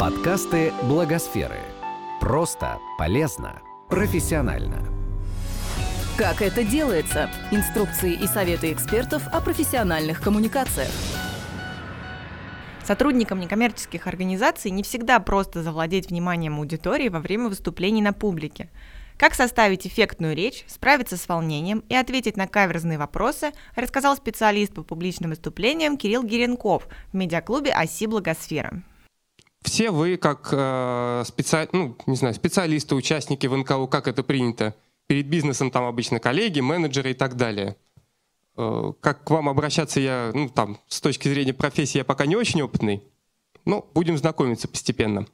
Подкасты Благосферы. Просто, полезно, профессионально. Как это делается? Инструкции и советы экспертов о профессиональных коммуникациях. Сотрудникам некоммерческих организаций не всегда просто завладеть вниманием аудитории во время выступлений на публике. Как составить эффектную речь, справиться с волнением и ответить на каверзные вопросы, рассказал специалист по публичным выступлениям Кирилл Гиренков в медиаклубе «Оси Благосфера» все вы как э, специ... ну, не знаю, специалисты, участники в НКО, как это принято, перед бизнесом там обычно коллеги, менеджеры и так далее. Э, как к вам обращаться я, ну там, с точки зрения профессии я пока не очень опытный, но будем знакомиться постепенно.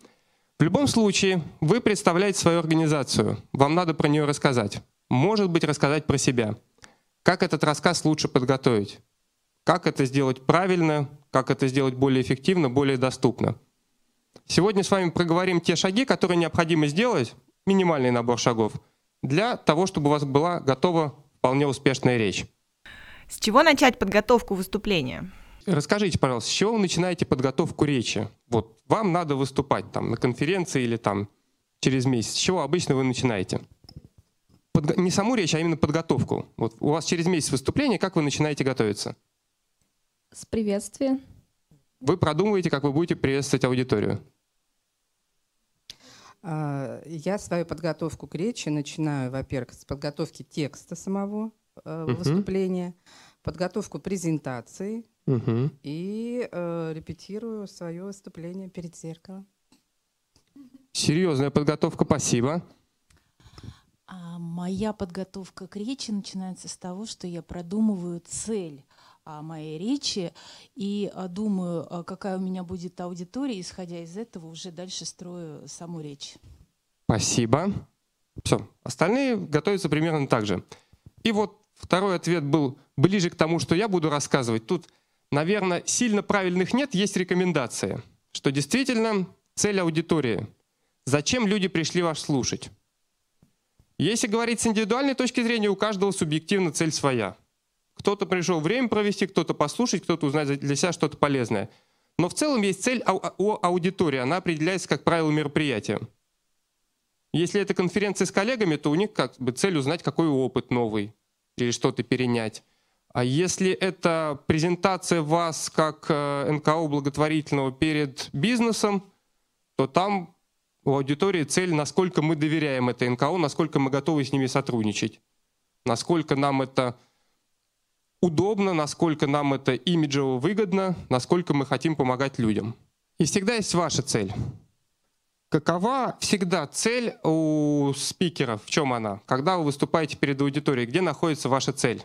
В любом случае, вы представляете свою организацию, вам надо про нее рассказать. Может быть, рассказать про себя. Как этот рассказ лучше подготовить? Как это сделать правильно? Как это сделать более эффективно, более доступно? Сегодня с вами проговорим те шаги, которые необходимо сделать, минимальный набор шагов, для того, чтобы у вас была готова вполне успешная речь. С чего начать подготовку выступления? Расскажите, пожалуйста, с чего вы начинаете подготовку речи? Вот вам надо выступать там на конференции или там через месяц. С чего обычно вы начинаете? Под, не саму речь, а именно подготовку. Вот у вас через месяц выступления, как вы начинаете готовиться? С приветствия. Вы продумываете, как вы будете приветствовать аудиторию. А, я свою подготовку к речи начинаю, во-первых, с подготовки текста самого uh выступления, подготовку презентации и э, репетирую свое выступление перед зеркалом. Серьезная подготовка, спасибо. А моя подготовка к речи начинается с того, что я продумываю цель моей речи и а, думаю, а, какая у меня будет аудитория, исходя из этого уже дальше строю саму речь. Спасибо. Все, остальные готовятся примерно так же. И вот второй ответ был ближе к тому, что я буду рассказывать. Тут, наверное, сильно правильных нет, есть рекомендация, что действительно цель аудитории. Зачем люди пришли вас слушать? Если говорить с индивидуальной точки зрения, у каждого субъективно цель своя. Кто-то пришел время провести, кто-то послушать, кто-то узнать для себя что-то полезное. Но в целом есть цель у аудитории, она определяется, как правило, мероприятием. Если это конференция с коллегами, то у них как бы цель узнать, какой опыт новый или что-то перенять. А если это презентация вас как э, НКО благотворительного перед бизнесом, то там у аудитории цель, насколько мы доверяем этой НКО, насколько мы готовы с ними сотрудничать, насколько нам это удобно, насколько нам это имиджево выгодно, насколько мы хотим помогать людям. И всегда есть ваша цель. Какова всегда цель у спикеров? В чем она? Когда вы выступаете перед аудиторией, где находится ваша цель?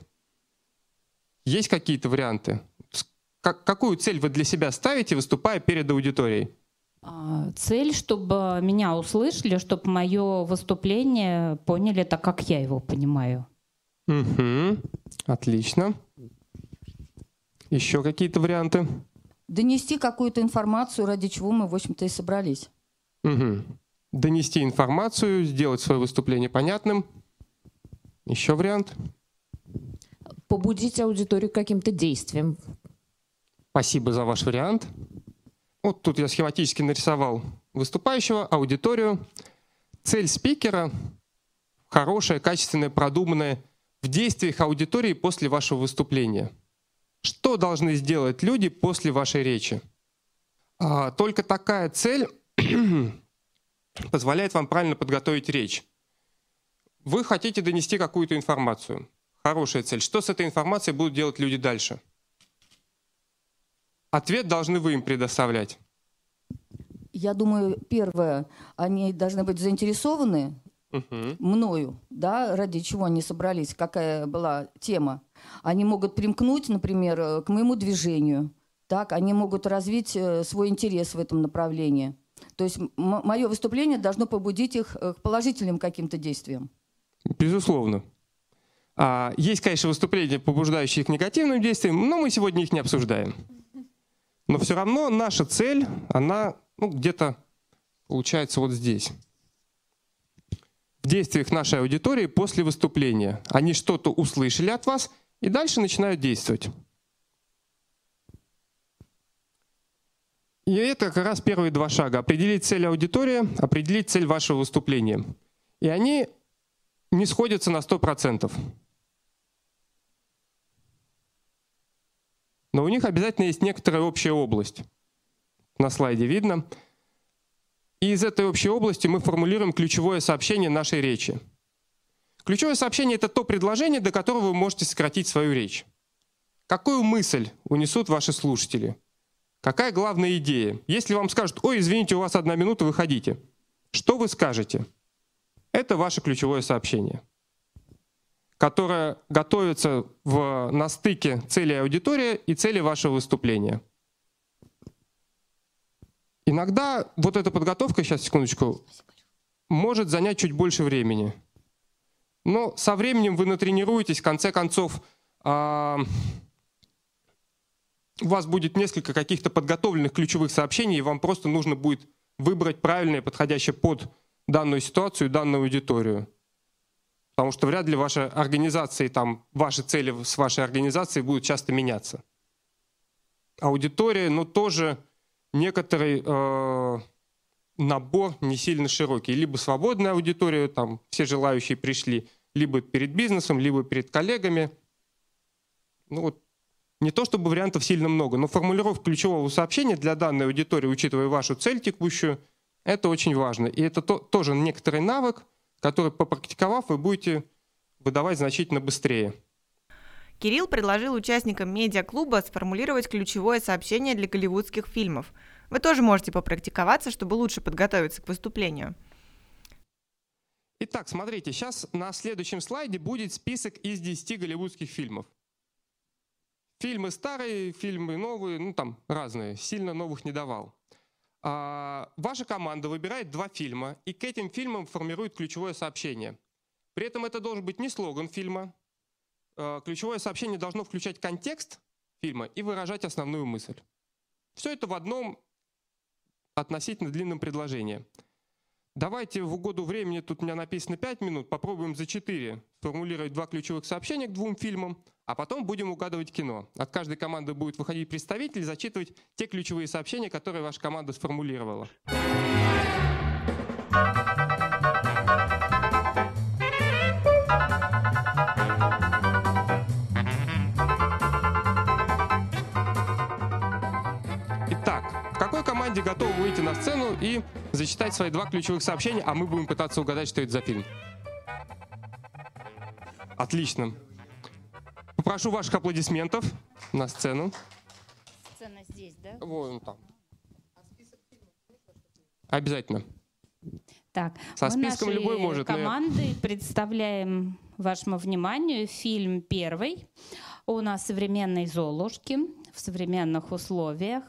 Есть какие-то варианты? Как, какую цель вы для себя ставите, выступая перед аудиторией? А, цель, чтобы меня услышали, чтобы мое выступление поняли так, как я его понимаю. Угу. Отлично. Еще какие-то варианты? Донести какую-то информацию, ради чего мы, в общем-то, и собрались. Угу. Донести информацию, сделать свое выступление понятным. Еще вариант? Побудить аудиторию каким-то действием. Спасибо за ваш вариант. Вот тут я схематически нарисовал выступающего, аудиторию. Цель спикера – хорошая, качественная, продуманная в действиях аудитории после вашего выступления. Что должны сделать люди после вашей речи? А, только такая цель позволяет вам правильно подготовить речь. Вы хотите донести какую-то информацию. Хорошая цель. Что с этой информацией будут делать люди дальше? Ответ должны вы им предоставлять. Я думаю, первое, они должны быть заинтересованы угу. мною, да, ради чего они собрались, какая была тема. Они могут примкнуть, например, э, к моему движению, так, они могут развить э, свой интерес в этом направлении. То есть мое выступление должно побудить их э, к положительным каким-то действиям. Безусловно. А, есть, конечно, выступления, побуждающие к негативным действиям, но мы сегодня их не обсуждаем. Но все равно наша цель, она ну, где-то получается вот здесь в действиях нашей аудитории после выступления. Они что-то услышали от вас и дальше начинают действовать. И это как раз первые два шага. Определить цель аудитории, определить цель вашего выступления. И они не сходятся на 100%. Но у них обязательно есть некоторая общая область. На слайде видно. И из этой общей области мы формулируем ключевое сообщение нашей речи. Ключевое сообщение — это то предложение, до которого вы можете сократить свою речь. Какую мысль унесут ваши слушатели? Какая главная идея? Если вам скажут, ой, извините, у вас одна минута, выходите. Что вы скажете? Это ваше ключевое сообщение, которое готовится в, на стыке цели аудитории и цели вашего выступления. Иногда вот эта подготовка, сейчас секундочку, может занять чуть больше времени. Но со временем вы натренируетесь, в конце концов, э, у вас будет несколько каких-то подготовленных ключевых сообщений, и вам просто нужно будет выбрать правильное, подходящее под данную ситуацию, данную аудиторию. Потому что вряд ли ваши организации, там, ваши цели с вашей организацией будут часто меняться. Аудитория, ну, тоже некоторый э, набор не сильно широкий. Либо свободная аудитория, там все желающие пришли, либо перед бизнесом, либо перед коллегами. Ну вот не то чтобы вариантов сильно много, но формулировка ключевого сообщения для данной аудитории, учитывая вашу цель текущую, это очень важно. И это то, тоже некоторый навык, который, попрактиковав, вы будете выдавать значительно быстрее. Кирилл предложил участникам медиаклуба сформулировать ключевое сообщение для голливудских фильмов. Вы тоже можете попрактиковаться, чтобы лучше подготовиться к выступлению. Итак, смотрите, сейчас на следующем слайде будет список из 10 голливудских фильмов. Фильмы старые, фильмы новые, ну там разные, сильно новых не давал. А, ваша команда выбирает два фильма и к этим фильмам формирует ключевое сообщение. При этом это должен быть не слоган фильма, ключевое сообщение должно включать контекст фильма и выражать основную мысль. Все это в одном относительно длинном предложении. Давайте в угоду времени, тут у меня написано 5 минут, попробуем за 4 сформулировать два ключевых сообщения к двум фильмам, а потом будем угадывать кино. От каждой команды будет выходить представитель, зачитывать те ключевые сообщения, которые ваша команда сформулировала. Команде готовы выйти на сцену и зачитать свои два ключевых сообщения, а мы будем пытаться угадать, что это за фильм. Отлично. Попрошу ваших аплодисментов на сцену. Сцена здесь, да? Вон там. Обязательно. Так, Со мы списком нашей любой может. команды но... представляем вашему вниманию фильм первый. У нас современные Золушки в современных условиях.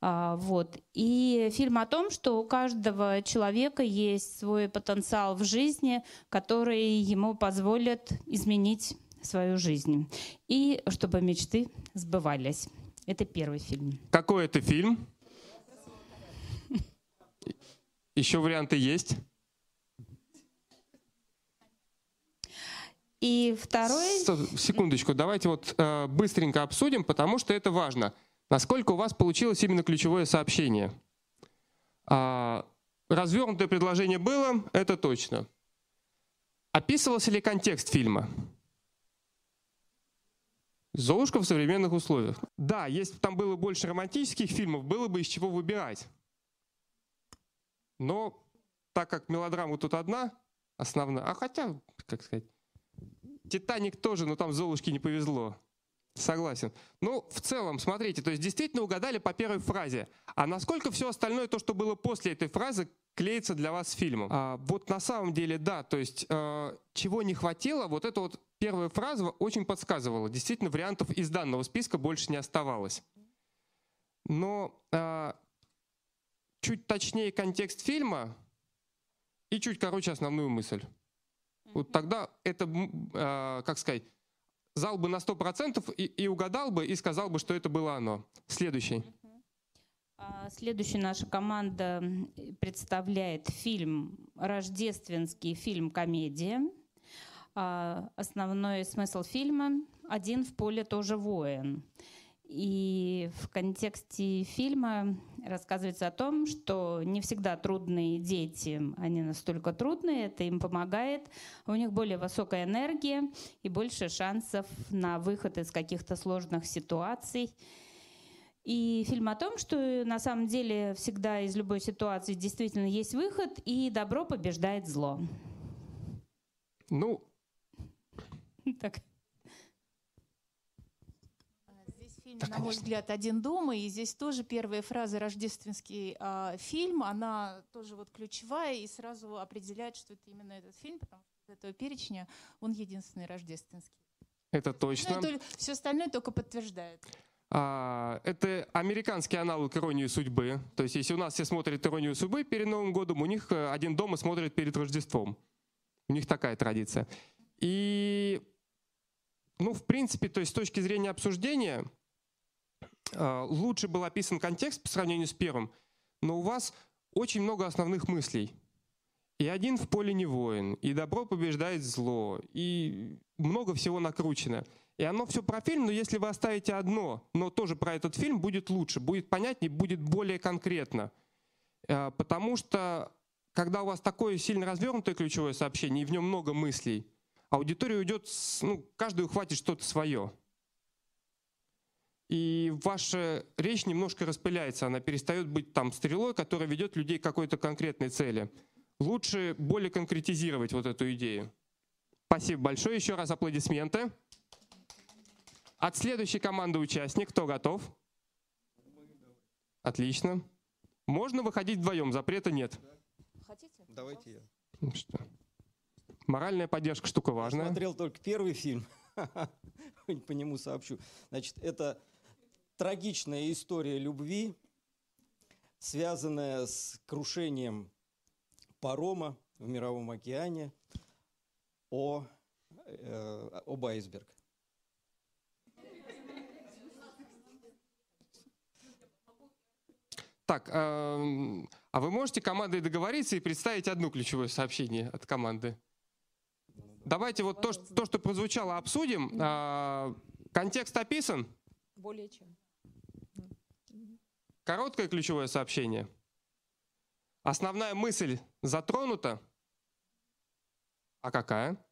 А, вот. И фильм о том, что у каждого человека есть свой потенциал в жизни, который ему позволит изменить свою жизнь. И чтобы мечты сбывались. Это первый фильм. Какой это фильм? Еще варианты есть? И второй... Секундочку, давайте вот э, быстренько обсудим, потому что это важно. Насколько у вас получилось именно ключевое сообщение? А, развернутое предложение было, это точно. Описывался ли контекст фильма? Золушка в современных условиях. Да, если бы там было больше романтических фильмов, было бы из чего выбирать. Но так как мелодрама тут одна, основная, а хотя, как сказать, Титаник тоже, но там Золушке не повезло. Согласен. Ну, в целом, смотрите, то есть действительно угадали по первой фразе. А насколько все остальное, то, что было после этой фразы, клеится для вас с фильмом? А, вот на самом деле, да, то есть э, чего не хватило, вот эта вот первая фраза очень подсказывала. Действительно, вариантов из данного списка больше не оставалось. Но э, чуть точнее контекст фильма и чуть короче основную мысль. Вот тогда это, э, как сказать, зал бы на 100% и, и угадал бы, и сказал бы, что это было оно. Следующий. А, следующая наша команда представляет фильм, рождественский фильм-комедия. А, основной смысл фильма «Один в поле тоже воин». И в контексте фильма рассказывается о том, что не всегда трудные дети, они настолько трудные, это им помогает, у них более высокая энергия и больше шансов на выход из каких-то сложных ситуаций. И фильм о том, что на самом деле всегда из любой ситуации действительно есть выход, и добро побеждает зло. Ну, так. Фильме, на мой взгляд, «Один дома», и здесь тоже первая фраза «Рождественский э, фильм», она тоже вот ключевая и сразу определяет, что это именно этот фильм, потому что из этого перечня он единственный рождественский. Это точно. Ну, все остальное только подтверждает. А, это американский аналог «Иронии судьбы». То есть если у нас все смотрят «Иронию судьбы» перед Новым годом, у них э, «Один дома» смотрит перед Рождеством. У них такая традиция. И, ну, в принципе, то есть с точки зрения обсуждения, лучше был описан контекст по сравнению с первым, но у вас очень много основных мыслей. И один в поле не воин, и добро побеждает зло, и много всего накручено. И оно все про фильм, но если вы оставите одно, но тоже про этот фильм, будет лучше, будет понятнее, будет более конкретно. Э, потому что, когда у вас такое сильно развернутое ключевое сообщение, и в нем много мыслей, аудитория уйдет, ну, каждый ухватит что-то свое. И ваша речь немножко распыляется, она перестает быть там стрелой, которая ведет людей к какой-то конкретной цели. Лучше более конкретизировать вот эту идею. Спасибо большое. Еще раз аплодисменты. От следующей команды участник. Кто готов? Отлично. Можно выходить вдвоем, запрета нет. Хотите? Давайте я. Ну что? Моральная поддержка штука важная. Я смотрел только первый фильм. По нему сообщу. Значит, это трагичная история любви, связанная с крушением парома в Мировом океане о, э, об айсберг. Так, э, а вы можете командой договориться и представить одно ключевое сообщение от команды? Давайте вот то, то что прозвучало, обсудим. Э, контекст описан? Более чем. Короткое ключевое сообщение. Основная мысль затронута. А какая?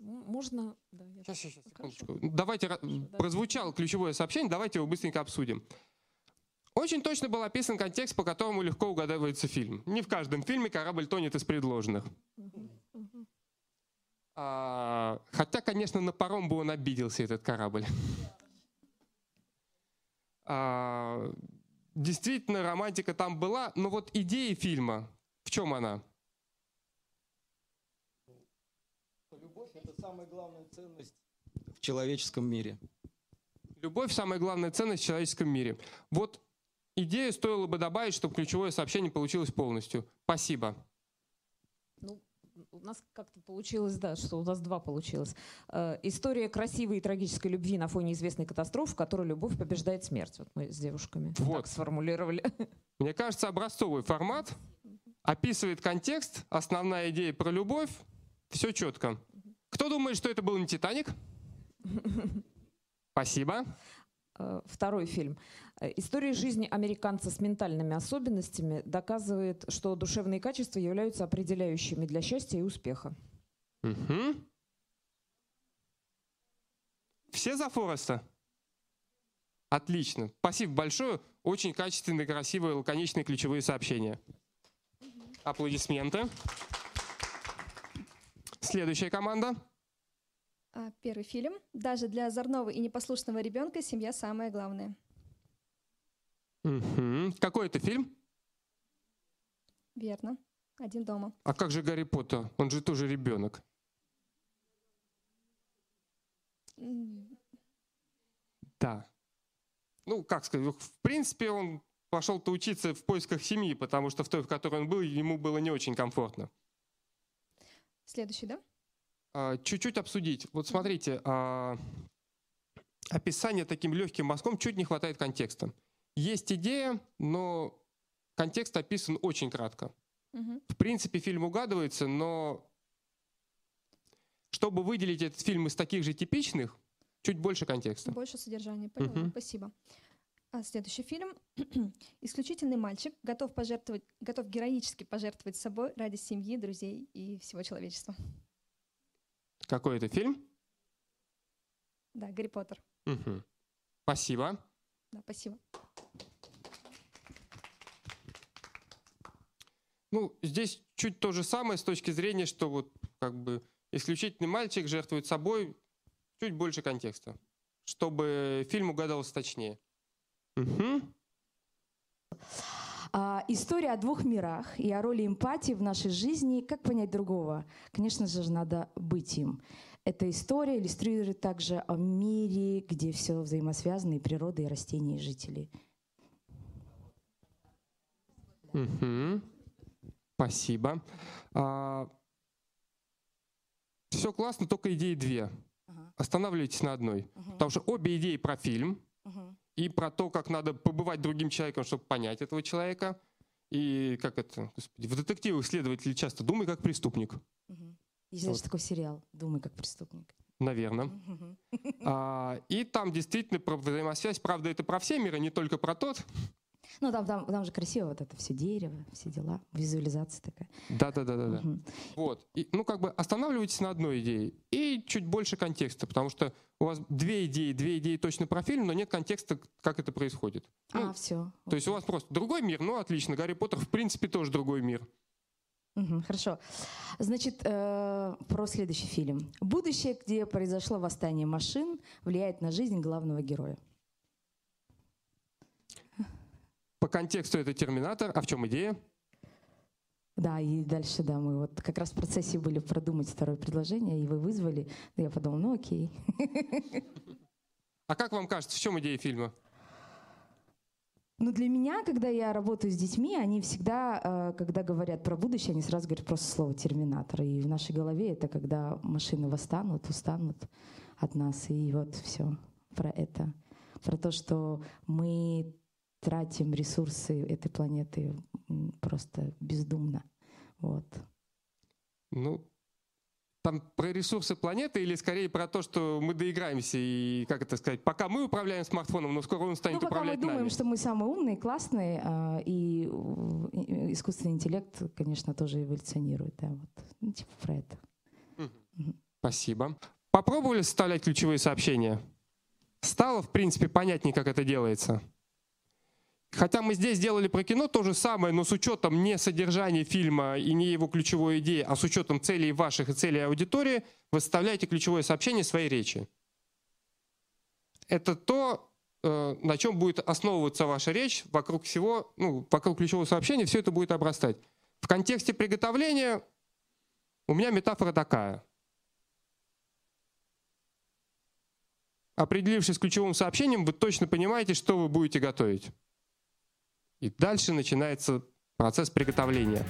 Можно... Да, я... Сейчас, сейчас, секундочку. Давайте, да. прозвучало ключевое сообщение, давайте его быстренько обсудим. Очень точно был описан контекст, по которому легко угадывается фильм. Не в каждом фильме корабль тонет из предложенных. А, хотя, конечно, на паром бы он обиделся, этот корабль. А, действительно, романтика там была, но вот идея фильма, в чем она? Любовь – это самая главная ценность в человеческом мире. Любовь – самая главная ценность в человеческом мире. Вот идею стоило бы добавить, чтобы ключевое сообщение получилось полностью. Спасибо. У нас как-то получилось, да, что у нас два получилось. Э, история красивой и трагической любви на фоне известной катастрофы, в которой любовь побеждает смерть. Вот мы с девушками вот. так сформулировали. Мне кажется, образцовый формат описывает контекст, основная идея про любовь, все четко. Кто думает, что это был не «Титаник»? Спасибо. Э, второй фильм. Э, История жизни американца с ментальными особенностями доказывает, что душевные качества являются определяющими для счастья и успеха. Угу. Все за Фореста? Отлично. Спасибо большое. Очень качественные, красивые, лаконичные ключевые сообщения. Аплодисменты. Следующая команда. А, первый фильм. Даже для озорного и непослушного ребенка семья самое главное. Угу. Какой это фильм? Верно. Один дома. А как же Гарри Поттер? Он же тоже ребенок. Да. Ну, как сказать, в принципе, он пошел-то учиться в поисках семьи, потому что в той, в которой он был, ему было не очень комфортно. Следующий, да? А, чуть-чуть обсудить. Вот смотрите, а, описание таким легким мазком чуть не хватает контекста. Есть идея, но контекст описан очень кратко. Угу. В принципе, фильм угадывается, но чтобы выделить этот фильм из таких же типичных, чуть больше контекста. Больше содержания, поняла, угу. спасибо. А следующий фильм. Исключительный мальчик готов пожертвовать, готов героически пожертвовать собой ради семьи, друзей и всего человечества. Какой это фильм? Да, Гарри Поттер. Угу. Спасибо. Да, спасибо. Ну, здесь чуть то же самое с точки зрения, что вот как бы исключительный мальчик жертвует собой, чуть больше контекста, чтобы фильм угадался точнее. Угу. А, история о двух мирах и о роли эмпатии в нашей жизни. Как понять другого? Конечно же, надо быть им. Эта история иллюстрирует также о мире, где все взаимосвязано, и природа, и растения, и жители. Угу. Спасибо. А, все классно, только идеи две. Ага. Останавливайтесь на одной. Угу. Потому что обе идеи про фильм угу. И про то, как надо побывать другим человеком, чтобы понять этого человека. И как это, господи, в детективах следователи часто думай как преступник. Угу. Есть вот. даже такой сериал «Думай как преступник». Наверное. Угу. А, и там действительно про взаимосвязь. Правда, это про все миры, не только про тот. Ну, там, там, там же красиво вот это все дерево, все дела, визуализация такая. Да, да, да, да. Угу. да. Вот. И, ну, как бы останавливайтесь на одной идее и чуть больше контекста, потому что у вас две идеи, две идеи точно про фильм, но нет контекста, как это происходит. Ну, а, все. То есть у вас просто другой мир, ну, отлично. Гарри Поттер, в принципе, тоже другой мир. Угу, хорошо. Значит, э, про следующий фильм. Будущее, где произошло восстание машин, влияет на жизнь главного героя. По контексту это терминатор. А в чем идея? Да, и дальше, да, мы вот как раз в процессе были продумать второе предложение, и вы вызвали. Да я подумал, ну окей. А как вам кажется, в чем идея фильма? Ну, для меня, когда я работаю с детьми, они всегда, э, когда говорят про будущее, они сразу говорят просто слово «терминатор». И в нашей голове это когда машины восстанут, устанут от нас. И вот все про это. Про то, что мы тратим ресурсы этой планеты просто бездумно. Вот. Ну, там про ресурсы планеты или скорее про то, что мы доиграемся и, как это сказать, пока мы управляем смартфоном, но скоро он станет ну, пока управлять мы думаем, нами. что мы самые умные, классные, а, и искусственный интеллект, конечно, тоже эволюционирует. Да, вот. Ну, типа про это. Спасибо. Попробовали составлять ключевые сообщения? Стало, в принципе, понятнее, как это делается? Хотя мы здесь делали про кино то же самое, но с учетом не содержания фильма и не его ключевой идеи, а с учетом целей ваших и целей аудитории, вы составляете ключевое сообщение своей речи. Это то, э, на чем будет основываться ваша речь, вокруг всего, ну, вокруг ключевого сообщения все это будет обрастать. В контексте приготовления у меня метафора такая. Определившись с ключевым сообщением, вы точно понимаете, что вы будете готовить. И дальше начинается процесс приготовления.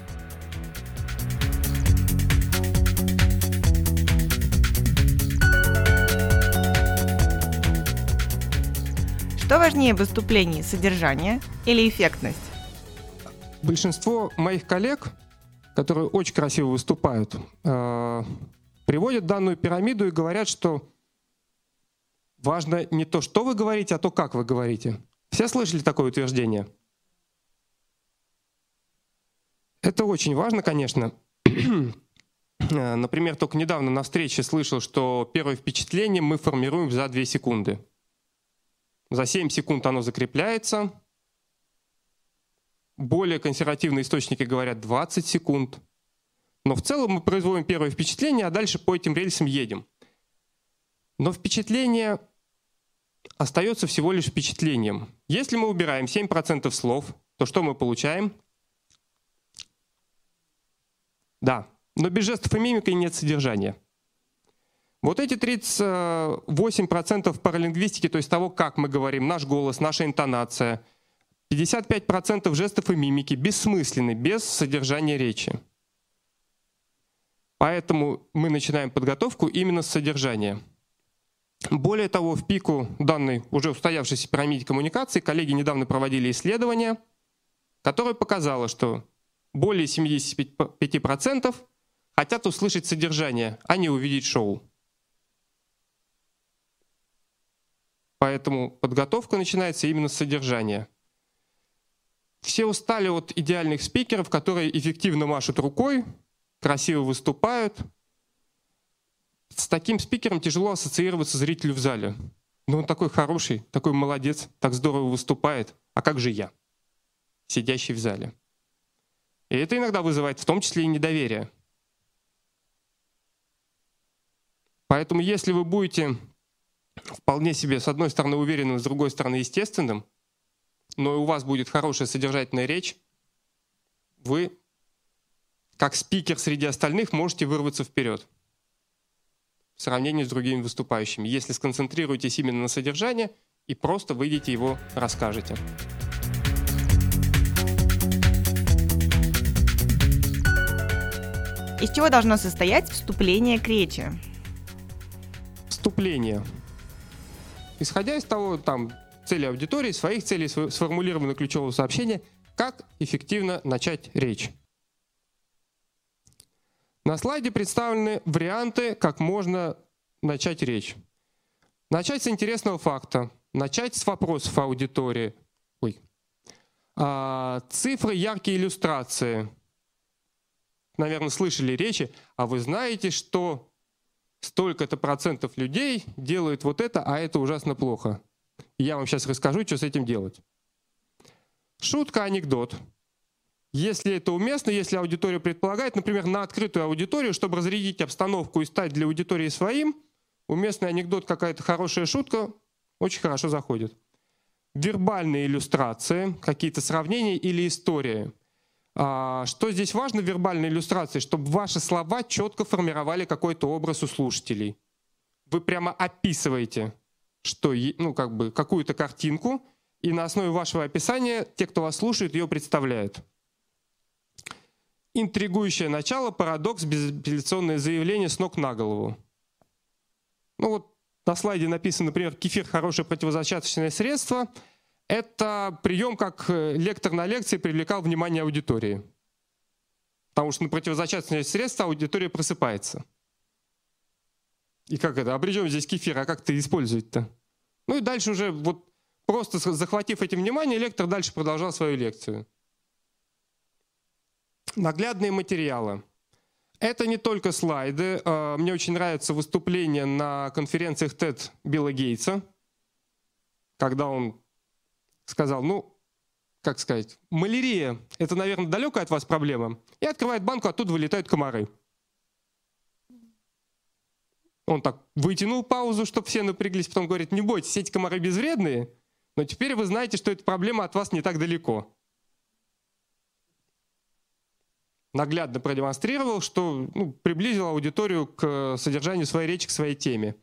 Что важнее в выступлении, содержание или эффектность? Большинство моих коллег, которые очень красиво выступают, э, приводят данную пирамиду и говорят, что важно не то, что вы говорите, а то, как вы говорите. Все слышали такое утверждение? Это очень важно, конечно. Например, только недавно на встрече слышал, что первое впечатление мы формируем за 2 секунды. За 7 секунд оно закрепляется. Более консервативные источники говорят 20 секунд. Но в целом мы производим первое впечатление, а дальше по этим рельсам едем. Но впечатление остается всего лишь впечатлением. Если мы убираем 7% слов, то что мы получаем? Да, но без жестов и мимики нет содержания. Вот эти 38% паралингвистики, то есть того, как мы говорим, наш голос, наша интонация, 55% жестов и мимики бессмысленны, без содержания речи. Поэтому мы начинаем подготовку именно с содержания. Более того, в пику данной уже устоявшейся пирамиде коммуникации коллеги недавно проводили исследование, которое показало, что более 75% хотят услышать содержание, а не увидеть шоу. Поэтому подготовка начинается именно с содержания. Все устали от идеальных спикеров, которые эффективно машут рукой, красиво выступают. С таким спикером тяжело ассоциироваться зрителю в зале. Но он такой хороший, такой молодец, так здорово выступает. А как же я, сидящий в зале? И это иногда вызывает в том числе и недоверие. Поэтому если вы будете вполне себе, с одной стороны, уверенным, с другой стороны, естественным, но и у вас будет хорошая содержательная речь, вы, как спикер среди остальных, можете вырваться вперед в сравнении с другими выступающими, если сконцентрируетесь именно на содержании и просто выйдете его расскажете. Из чего должно состоять вступление к речи? Вступление. Исходя из того, там, цели аудитории, своих целей, сформулировано ключевого сообщения, как эффективно начать речь. На слайде представлены варианты, как можно начать речь. Начать с интересного факта, начать с вопросов аудитории. Ой. А, цифры, яркие иллюстрации. Наверное, слышали речи, а вы знаете, что столько-то процентов людей делают вот это, а это ужасно плохо. я вам сейчас расскажу, что с этим делать. Шутка, анекдот. Если это уместно, если аудитория предполагает, например, на открытую аудиторию, чтобы разрядить обстановку и стать для аудитории своим, уместный анекдот, какая-то хорошая шутка очень хорошо заходит. Вербальные иллюстрации, какие-то сравнения или истории. А, что здесь важно в вербальной иллюстрации? Чтобы ваши слова четко формировали какой-то образ у слушателей. Вы прямо описываете, что, ну, как бы, какую-то картинку, и на основе вашего описания те, кто вас слушает, ее представляют. Интригующее начало, парадокс, безапелляционное заявление с ног на голову. Ну вот на слайде написано, например, кефир – хорошее противозачаточное средство – это прием, как э, лектор на лекции привлекал внимание аудитории. Потому что на противозачаточные средства аудитория просыпается. И как это? Чем здесь кефир? А как это использовать-то? Ну и дальше уже вот просто захватив этим внимание, лектор дальше продолжал свою лекцию. Наглядные материалы. Это не только слайды. А, мне очень нравится выступление на конференциях TED Билла Гейтса, когда он сказал, ну, как сказать, малярия – это, наверное, далекая от вас проблема. И открывает банку, оттуда вылетают комары. Он так вытянул паузу, чтобы все напряглись, потом говорит, не бойтесь, эти комары безвредные, но теперь вы знаете, что эта проблема от вас не так далеко. Наглядно продемонстрировал, что ну, приблизил аудиторию к содержанию своей речи, к своей теме.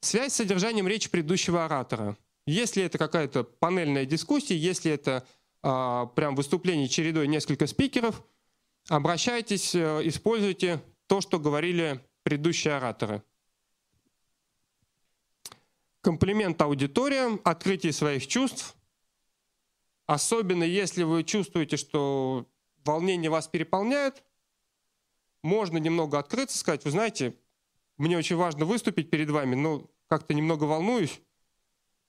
Связь с содержанием речи предыдущего оратора – если это какая-то панельная дискуссия, если это а, прям выступление чередой несколько спикеров, обращайтесь, э, используйте то, что говорили предыдущие ораторы. Комплимент аудиториям, открытие своих чувств. Особенно если вы чувствуете, что волнение вас переполняет, можно немного открыться, сказать, вы знаете, мне очень важно выступить перед вами, но как-то немного волнуюсь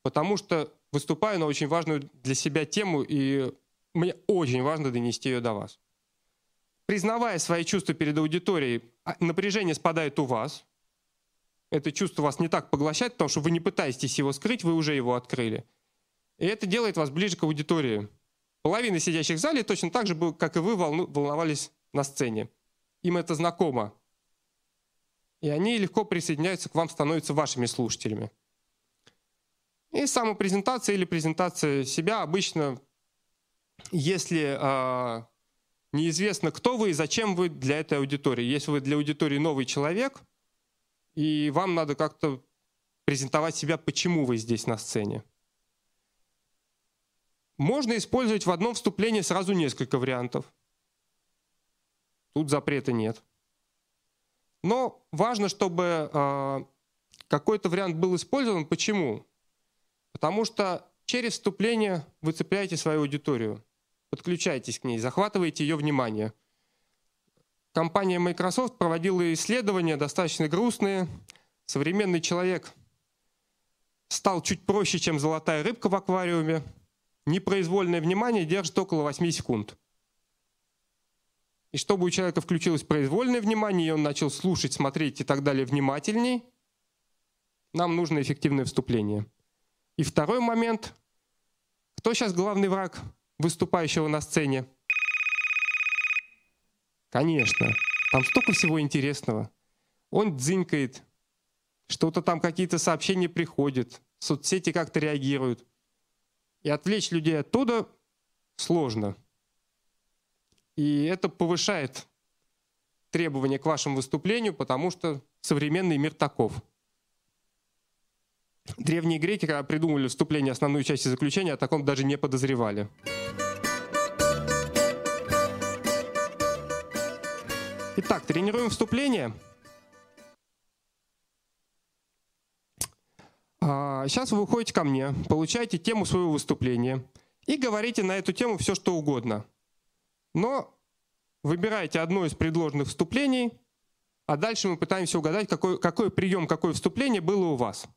потому что выступаю на очень важную для себя тему, и мне очень важно донести ее до вас. Признавая свои чувства перед аудиторией, а, напряжение спадает у вас. Это чувство вас не так поглощает, потому что вы не пытаетесь его скрыть, вы уже его открыли. И это делает вас ближе к аудитории. Половина сидящих в зале точно так же, как и вы, волновались на сцене. Им это знакомо. И они легко присоединяются к вам, становятся вашими слушателями. И самопрезентация или презентация себя обычно, если э, неизвестно, кто вы и зачем вы для этой аудитории. Если вы для аудитории новый человек, и вам надо как-то презентовать себя, почему вы здесь на сцене. Можно использовать в одном вступлении сразу несколько вариантов. Тут запрета нет. Но важно, чтобы э, какой-то вариант был использован. Почему? Потому что через вступление вы цепляете свою аудиторию, подключаетесь к ней, захватываете ее внимание. Компания Microsoft проводила исследования достаточно грустные. Современный человек стал чуть проще, чем золотая рыбка в аквариуме. Непроизвольное внимание держит около 8 секунд. И чтобы у человека включилось произвольное внимание, и он начал слушать, смотреть и так далее внимательней, нам нужно эффективное вступление. И второй момент. Кто сейчас главный враг выступающего на сцене? Конечно. Там столько всего интересного. Он дзынькает, что-то там какие-то сообщения приходят, соцсети как-то реагируют. И отвлечь людей оттуда сложно. И это повышает требования к вашему выступлению, потому что современный мир таков. Древние греки, когда придумывали вступление, основную часть и заключения, о таком даже не подозревали. Итак, тренируем вступление. Сейчас а, вы выходите ко мне, получаете тему своего выступления и говорите на эту тему все, что угодно. Но выбираете одно из предложенных вступлений, а дальше мы пытаемся угадать, какой, какой прием, какое вступление было у вас.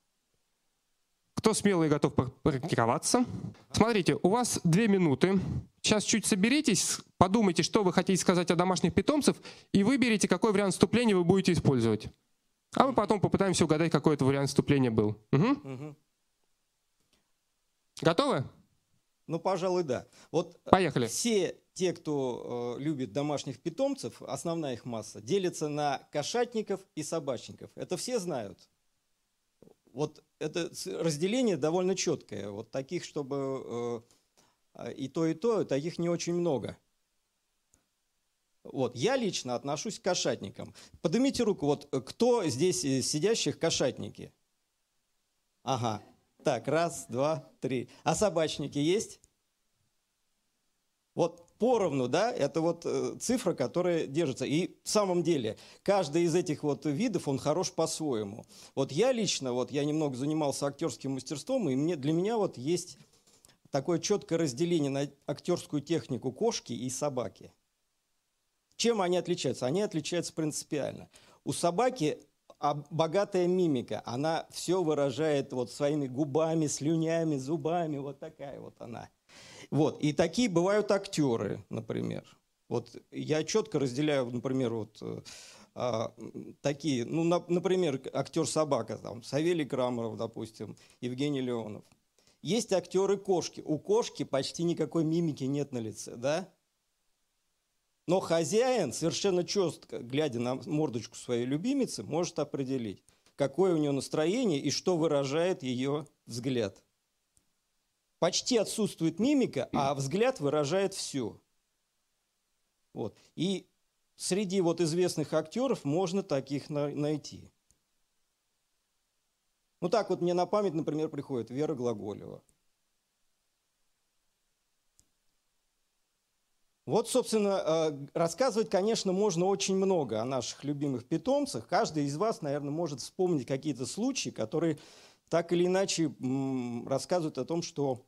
Кто смелый и готов практиковаться? Смотрите, у вас две минуты. Сейчас чуть соберитесь, подумайте, что вы хотите сказать о домашних питомцах, и выберите, какой вариант вступления вы будете использовать. А мы потом попытаемся угадать, какой это вариант вступления был. Угу. Угу. Готовы? Ну, пожалуй, да. Вот Поехали. Все те, кто э, любит домашних питомцев, основная их масса, делятся на кошатников и собачников. Это все знают. Вот это разделение довольно четкое. Вот таких, чтобы э, и то, и то, таких не очень много. Вот. Я лично отношусь к кошатникам. Поднимите руку, вот кто здесь сидящих кошатники? Ага. Так, раз, два, три. А собачники есть? Вот поровну, да, это вот э, цифра, которая держится. И в самом деле, каждый из этих вот видов, он хорош по-своему. Вот я лично, вот я немного занимался актерским мастерством, и мне, для меня вот есть такое четкое разделение на актерскую технику кошки и собаки. Чем они отличаются? Они отличаются принципиально. У собаки богатая мимика, она все выражает вот своими губами, слюнями, зубами, вот такая вот она. Вот. И такие бывают актеры, например. Вот я четко разделяю, например, вот а, такие, ну, на, например, актер собака, там, Савелий Крамеров, допустим, Евгений Леонов. Есть актеры кошки. У кошки почти никакой мимики нет на лице, да? Но хозяин совершенно четко, глядя на мордочку своей любимицы, может определить, какое у нее настроение и что выражает ее взгляд. Почти отсутствует мимика, а взгляд выражает все. Вот. И среди вот известных актеров можно таких найти. Ну так вот мне на память, например, приходит Вера Глаголева – Вот, собственно, э, рассказывать, конечно, можно очень много о наших любимых питомцах. Каждый из вас, наверное, может вспомнить какие-то случаи, которые так или иначе рассказывают о том, что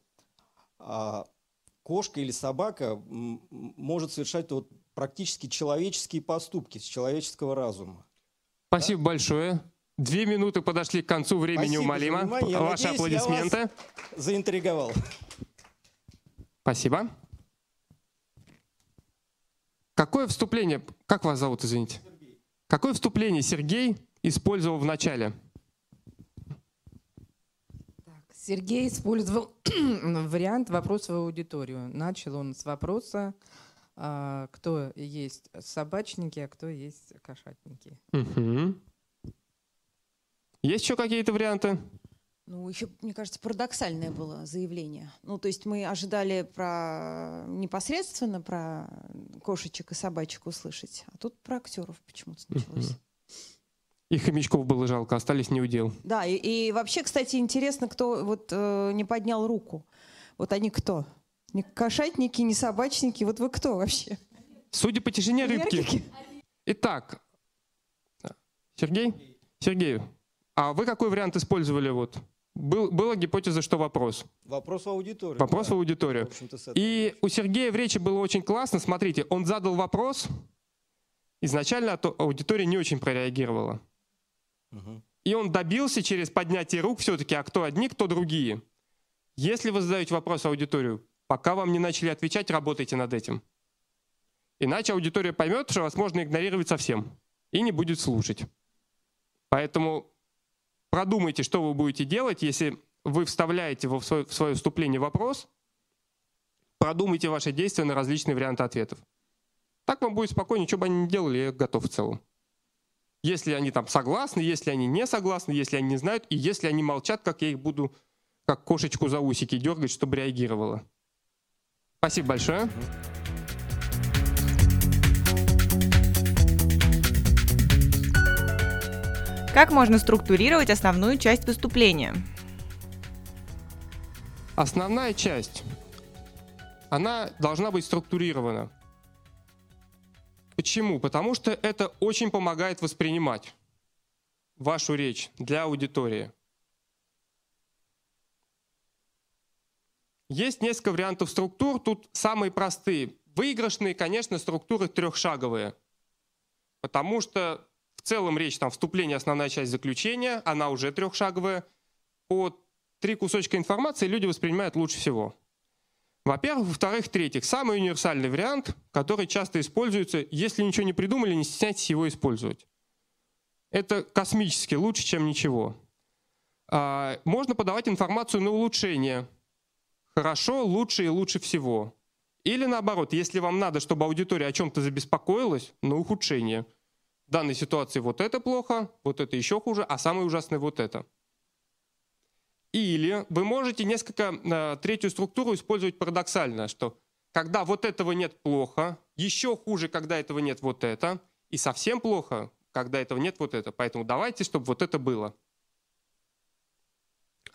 кошка или собака может совершать вот практически человеческие поступки с человеческого разума. Спасибо да? большое. Две минуты подошли к концу времени Спасибо умолимо. Ваши надеюсь, аплодисменты. Я вас заинтриговал. Спасибо. Какое вступление, как вас зовут, извините? Сергей. Какое вступление Сергей использовал в начале? Сергей использовал вариант вопроса в аудиторию. Начал он с вопроса, а, кто есть собачники, а кто есть кошатники. Угу. Есть еще какие-то варианты? Ну, еще, мне кажется, парадоксальное было заявление. Ну, то есть мы ожидали про непосредственно про кошечек и собачек услышать, а тут про актеров почему-то началось. И хомячков было жалко, остались не удел. Да, и, и вообще, кстати, интересно, кто вот э, не поднял руку. Вот они кто? Не кошатники, не собачники. Вот вы кто вообще? Судя по тишине рыбки. Итак, Сергей? Сергей, а вы какой вариант использовали вот был, была гипотеза, что вопрос. Вопрос в аудиторию. Вопрос да. в аудиторию. В и у Сергея в речи было очень классно. Смотрите, он задал вопрос. Изначально аудитория не очень прореагировала. И он добился через поднятие рук все-таки, а кто одни, кто другие. Если вы задаете вопрос аудиторию, пока вам не начали отвечать, работайте над этим. Иначе аудитория поймет, что вас можно игнорировать совсем и не будет слушать. Поэтому продумайте, что вы будете делать, если вы вставляете в свое, в свое вступление вопрос, продумайте ваши действия на различные варианты ответов. Так вам будет спокойнее, что бы они ни делали, я готов в целом. Если они там согласны, если они не согласны, если они не знают, и если они молчат, как я их буду, как кошечку за усики дергать, чтобы реагировала. Спасибо большое. Как можно структурировать основную часть выступления? Основная часть, она должна быть структурирована. Почему? Потому что это очень помогает воспринимать вашу речь для аудитории. Есть несколько вариантов структур, тут самые простые. Выигрышные, конечно, структуры трехшаговые, потому что в целом речь там вступление, основная часть заключения, она уже трехшаговая. По три кусочка информации люди воспринимают лучше всего. Во-первых, во-вторых, в-третьих, самый универсальный вариант, который часто используется, если ничего не придумали, не стесняйтесь его использовать. Это космически лучше, чем ничего. А, можно подавать информацию на улучшение. Хорошо, лучше и лучше всего. Или наоборот, если вам надо, чтобы аудитория о чем-то забеспокоилась, на ухудшение. В данной ситуации вот это плохо, вот это еще хуже, а самое ужасное вот это. Или вы можете несколько, э, третью структуру использовать парадоксально, что когда вот этого нет плохо, еще хуже, когда этого нет вот это, и совсем плохо, когда этого нет вот это. Поэтому давайте, чтобы вот это было.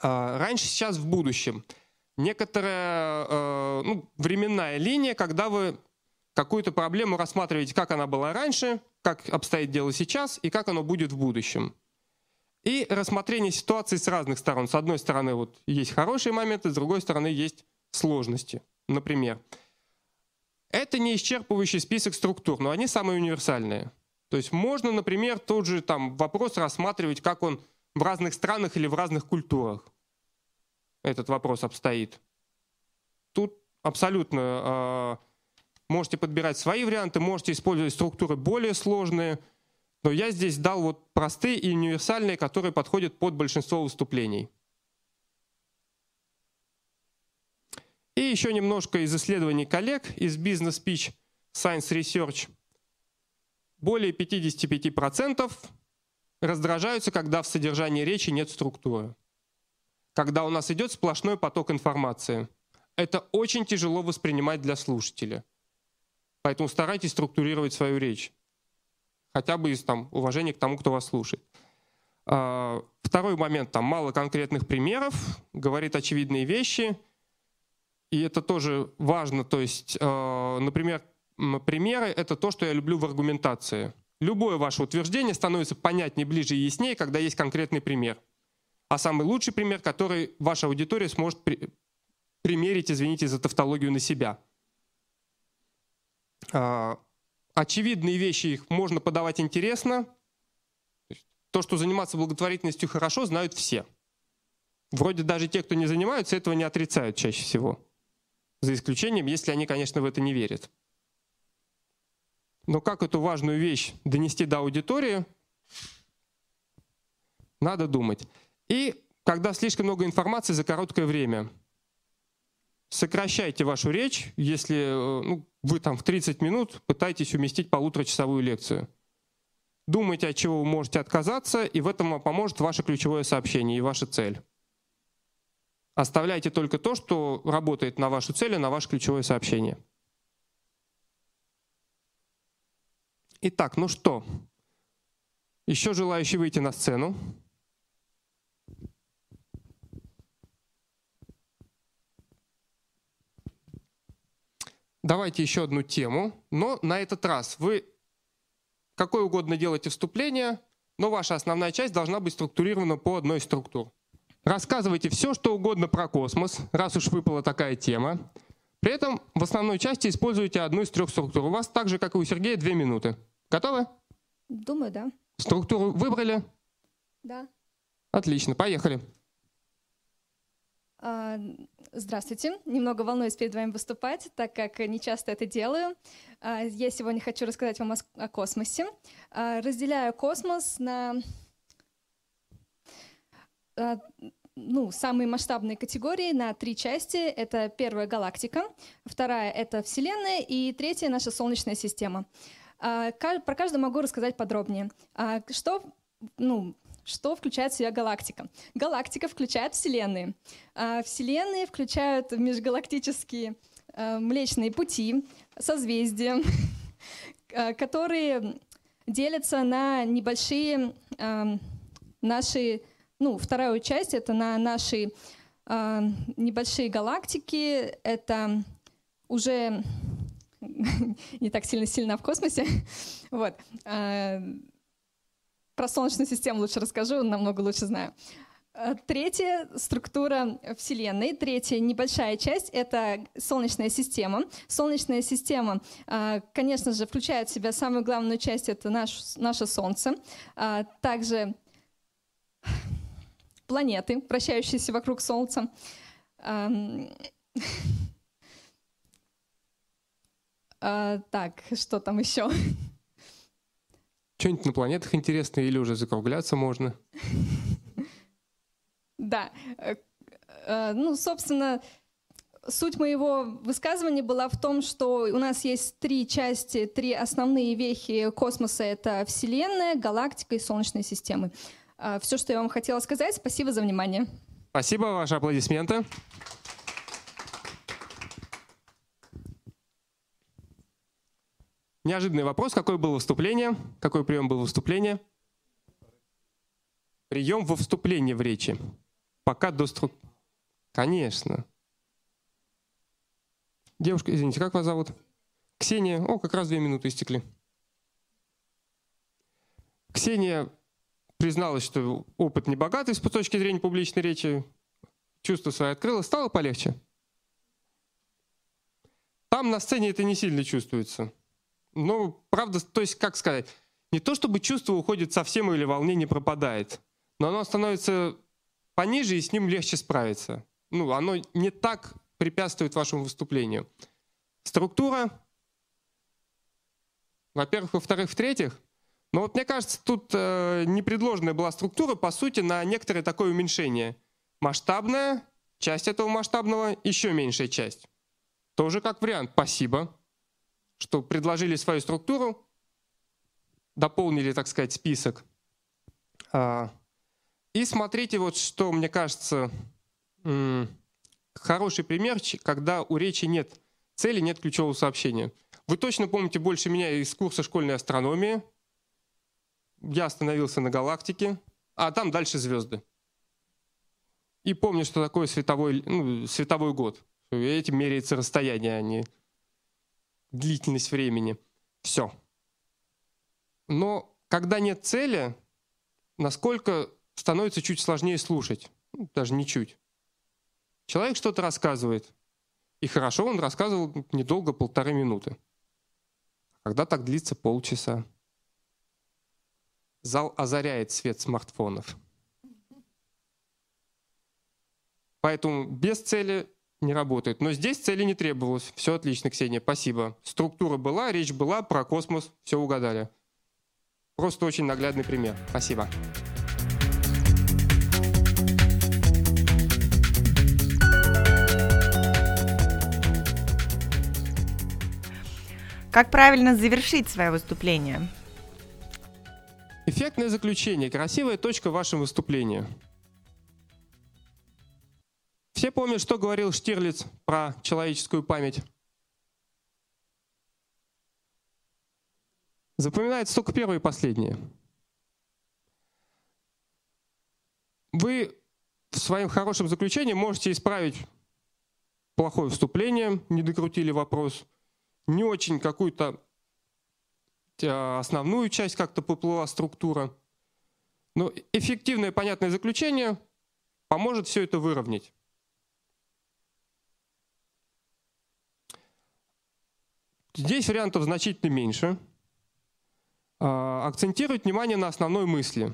А, раньше, сейчас, в будущем. Некоторая э, ну, временная линия, когда вы какую-то проблему рассматриваете, как она была раньше, как обстоит дело сейчас и как оно будет в будущем. И рассмотрение ситуации с разных сторон. С одной стороны, вот есть хорошие моменты, с другой стороны, есть сложности. Например, это не исчерпывающий список структур, но они самые универсальные. То есть можно, например, тот же там вопрос рассматривать, как он в разных странах или в разных культурах. Этот вопрос обстоит. Тут абсолютно э, можете подбирать свои варианты, можете использовать структуры более сложные – но я здесь дал вот простые и универсальные, которые подходят под большинство выступлений. И еще немножко из исследований коллег из Business Speech Science Research. Более 55% раздражаются, когда в содержании речи нет структуры. Когда у нас идет сплошной поток информации. Это очень тяжело воспринимать для слушателя. Поэтому старайтесь структурировать свою речь хотя бы из там, уважения к тому, кто вас слушает. А, второй момент, там мало конкретных примеров, говорит очевидные вещи, и это тоже важно, то есть, а, например, примеры — это то, что я люблю в аргументации. Любое ваше утверждение становится понятнее, ближе и яснее, когда есть конкретный пример. А самый лучший пример, который ваша аудитория сможет при примерить, извините за тавтологию, на себя. Очевидные вещи их можно подавать интересно. То, что заниматься благотворительностью хорошо, знают все. Вроде даже те, кто не занимаются, этого не отрицают чаще всего. За исключением, если они, конечно, в это не верят. Но как эту важную вещь донести до аудитории, надо думать. И когда слишком много информации за короткое время – сокращайте вашу речь, если э, ну, вы там в 30 минут пытаетесь уместить полуторачасовую лекцию. Думайте, от чего вы можете отказаться, и в этом вам поможет ваше ключевое сообщение и ваша цель. Оставляйте только то, что работает на вашу цель и на ваше ключевое сообщение. Итак, ну что? Еще желающие выйти на сцену? Давайте еще одну тему, но на этот раз вы какое угодно делаете вступление, но ваша основная часть должна быть структурирована по одной из структур. Рассказывайте все, что угодно про космос, раз уж выпала такая тема. При этом в основной части используйте одну из трех структур. У вас так же, как и у Сергея, две минуты. Готовы? Думаю, да. Структуру выбрали? Да. Отлично, поехали. А, здравствуйте. Немного волнуюсь перед вами выступать, так как не часто это делаю. А, я сегодня хочу рассказать вам о космосе. А, разделяю космос на ну, самые масштабные категории на три части. Это первая галактика, вторая — это Вселенная, и третья — наша Солнечная система. Про каждую могу рассказать подробнее. Что, ну, что включает в себя галактика? Галактика включает Вселенные. Вселенные включают межгалактические Млечные пути, созвездия, которые делятся на небольшие наши ну, вторая часть — это на наши небольшие галактики. Это уже не так сильно сильно в космосе. вот. Э, про Солнечную систему лучше расскажу, намного лучше знаю. Третья структура Вселенной, третья небольшая часть — это Солнечная система. Солнечная система, конечно же, включает в себя самую главную часть — это наш, наше Солнце. Также планеты, вращающиеся вокруг Солнца. А, так, что там еще? Что-нибудь на планетах интересное или уже закругляться можно? Да. Э, э, ну, собственно, суть моего высказывания была в том, что у нас есть три части, три основные вехи космоса. Это Вселенная, галактика и Солнечная система. А, Все, что я вам хотела сказать. Спасибо за внимание. Спасибо, ваши аплодисменты. Неожиданный вопрос. Какое было выступление? Какой прием был выступления? Прием во вступлении в речи. Пока до струк... Конечно. Девушка, извините, как вас зовут? Ксения. О, как раз две минуты истекли. Ксения призналась, что опыт не богатый с точки зрения публичной речи, чувство свое открыла, стало полегче. Там на сцене это не сильно чувствуется. Ну, правда, то есть, как сказать, не то чтобы чувство уходит совсем или волнение пропадает, но оно становится пониже, и с ним легче справиться. Ну, оно не так препятствует вашему выступлению. Структура, во-первых, во-вторых, в-третьих, но вот мне кажется, тут э, непредложенная была структура, по сути, на некоторое такое уменьшение. Масштабная, часть этого масштабного, еще меньшая часть. Тоже как вариант. Спасибо, что предложили свою структуру, дополнили, так сказать, список. А, и смотрите, вот что, мне кажется, хороший пример, когда у речи нет цели, нет ключевого сообщения. Вы точно помните больше меня из курса школьной астрономии, я остановился на галактике, а там дальше звезды. И помню, что такое световой, ну, световой год. Этим меряется расстояние, а не длительность времени. Все. Но когда нет цели, насколько становится чуть сложнее слушать. Ну, даже не чуть. Человек что-то рассказывает. И хорошо, он рассказывал недолго, полторы минуты. Когда так длится полчаса. Зал озаряет свет смартфонов. Поэтому без цели не работает. Но здесь цели не требовалось. Все отлично, Ксения, спасибо. Структура была, речь была про космос, все угадали. Просто очень наглядный пример. Спасибо. Как правильно завершить свое выступление? Эффектное заключение, красивая точка в вашем выступлении. Все помнят, что говорил Штирлиц про человеческую память? Запоминается только первое и последнее. Вы в своем хорошем заключении можете исправить плохое вступление, не докрутили вопрос, не очень какую-то Э, основную часть как-то поплыла структура. Но эффективное понятное заключение поможет все это выровнять. Здесь вариантов значительно меньше. А, акцентировать внимание на основной мысли.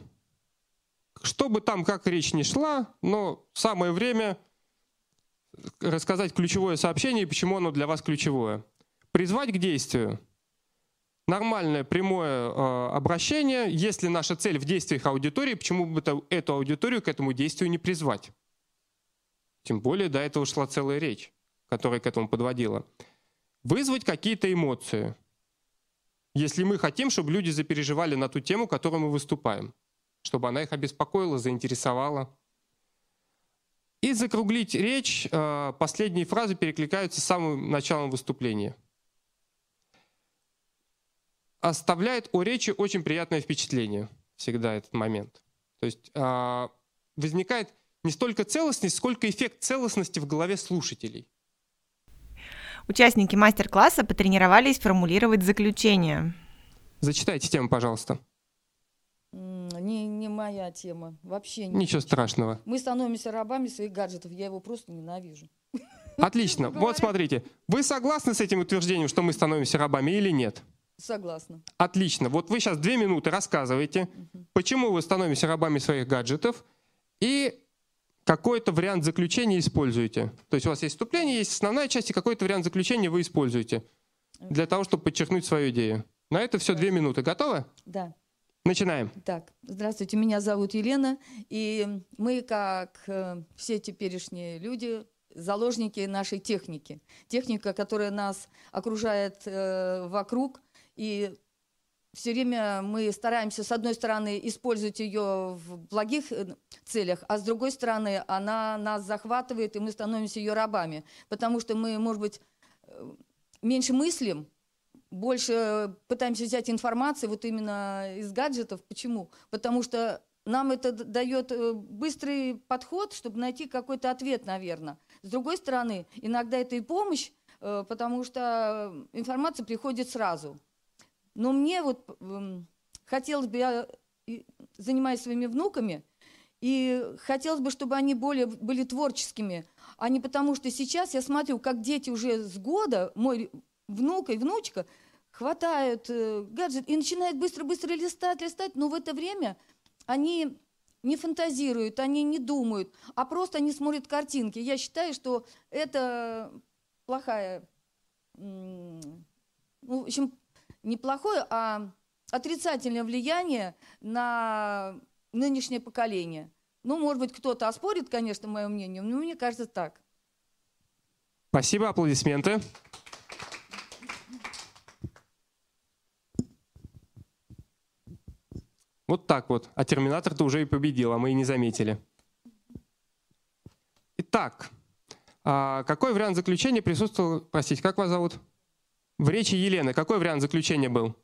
чтобы там как речь не шла, но самое время рассказать ключевое сообщение и почему оно для вас ключевое. Призвать к действию. Нормальное прямое э, обращение, если наша цель в действиях аудитории, почему бы это, эту аудиторию к этому действию не призвать? Тем более до этого шла целая речь, которая к этому подводила. Вызвать какие-то эмоции. Если мы хотим, чтобы люди запереживали на ту тему, которую мы выступаем, чтобы она их обеспокоила, заинтересовала. И закруглить речь, э, последние фразы перекликаются с самым началом выступления. Оставляет о речи очень приятное впечатление всегда этот момент. То есть э, возникает не столько целостность, сколько эффект целостности в голове слушателей. Участники мастер-класса потренировались формулировать заключение. Зачитайте тему, пожалуйста. Не, не моя тема. Вообще не. Ничего страшного. Мы становимся рабами своих гаджетов. Я его просто ненавижу. Отлично. Вот смотрите. Вы согласны с этим утверждением, что мы становимся рабами или нет? Согласна. Отлично. Вот вы сейчас две минуты рассказываете, почему вы становитесь рабами своих гаджетов и какой-то вариант заключения используете. То есть у вас есть вступление, есть основная часть, и какой-то вариант заключения вы используете для того, чтобы подчеркнуть свою идею. На это все две минуты. Готовы? Да. Начинаем. Так, здравствуйте, меня зовут Елена, и мы, как э, все теперешние люди, заложники нашей техники. Техника, которая нас окружает э, вокруг, и все время мы стараемся, с одной стороны, использовать ее в благих э, целях, а с другой стороны, она нас захватывает, и мы становимся ее рабами. Потому что мы, может быть, э, меньше мыслим, больше пытаемся взять информацию вот именно из гаджетов. Почему? Потому что нам это дает э, быстрый подход, чтобы найти какой-то ответ, наверное. С другой стороны, иногда это и помощь, потому что информация приходит сразу. Но мне вот хотелось бы, я занимаюсь своими внуками, и хотелось бы, чтобы они более были творческими, а не потому, что сейчас я смотрю, как дети уже с года, мой внук и внучка хватают э, гаджет и начинают быстро-быстро листать, листать, но в это время они не фантазируют, они не думают, а просто они смотрят картинки. Я считаю, что это плохая, ну, в общем, не плохое, а отрицательное влияние на нынешнее поколение. Ну, может быть, кто-то оспорит, конечно, мое мнение, но мне кажется так. Спасибо, аплодисменты. Вот так вот. А Терминатор-то уже и победил, а мы и не заметили. Итак, а какой вариант заключения присутствовал, простите, как вас зовут? В речи Елены. Какой вариант заключения был?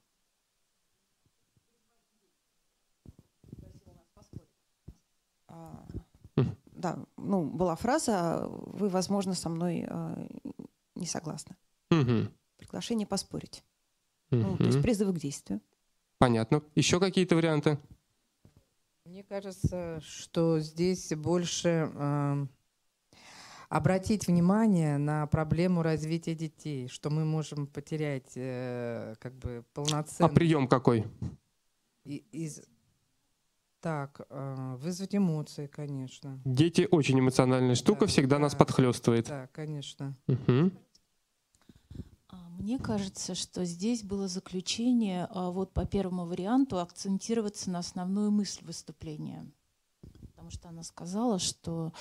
Да, ну, была фраза, вы, возможно, со мной э, не согласны. Угу. Приглашение поспорить. Угу. Ну, то есть призывы к действию. Понятно. Еще какие-то варианты? Мне кажется, что здесь больше э, обратить внимание на проблему развития детей, что мы можем потерять э, как бы полноценно. А прием какой? И, из... Так, э, вызвать эмоции, конечно. Дети очень эмоциональная штука, да, всегда да, нас подхлестывает. Да, конечно. Угу. Мне кажется, что здесь было заключение а, вот по первому варианту акцентироваться на основную мысль выступления. Потому что она сказала, что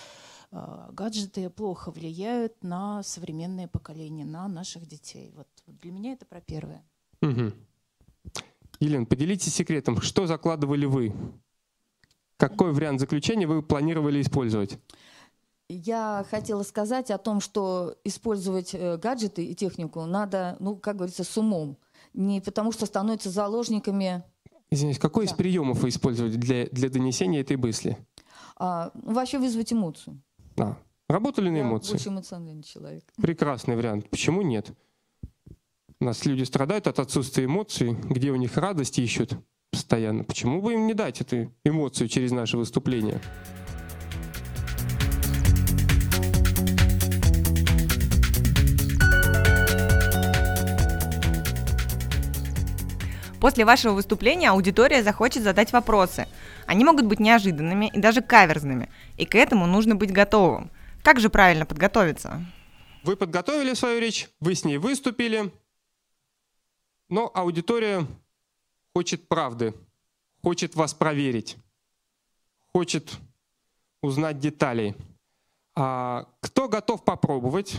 э, гаджеты плохо влияют на современное поколение, на наших детей. Вот для меня это про первое. Угу. Елена, поделитесь секретом, что закладывали вы? Какой вариант заключения вы планировали использовать? Я хотела сказать о том, что использовать э, гаджеты и технику надо, ну, как говорится, с умом. Не потому что становятся заложниками. Извините, какой да. из приемов вы использовали для, для донесения этой мысли? А, ну, вообще вызвать эмоцию. А, работали на эмоции? Я больше эмоциональный человек. Прекрасный вариант. Почему нет? У нас люди страдают от отсутствия эмоций, где у них радость ищут постоянно. Почему бы им не дать эту эмоцию через наше выступление? После вашего выступления аудитория захочет задать вопросы. Они могут быть неожиданными и даже каверзными, и к этому нужно быть готовым. Как же правильно подготовиться? Вы подготовили свою речь, вы с ней выступили, но аудитория хочет правды, хочет вас проверить, хочет узнать деталей. А, кто готов попробовать,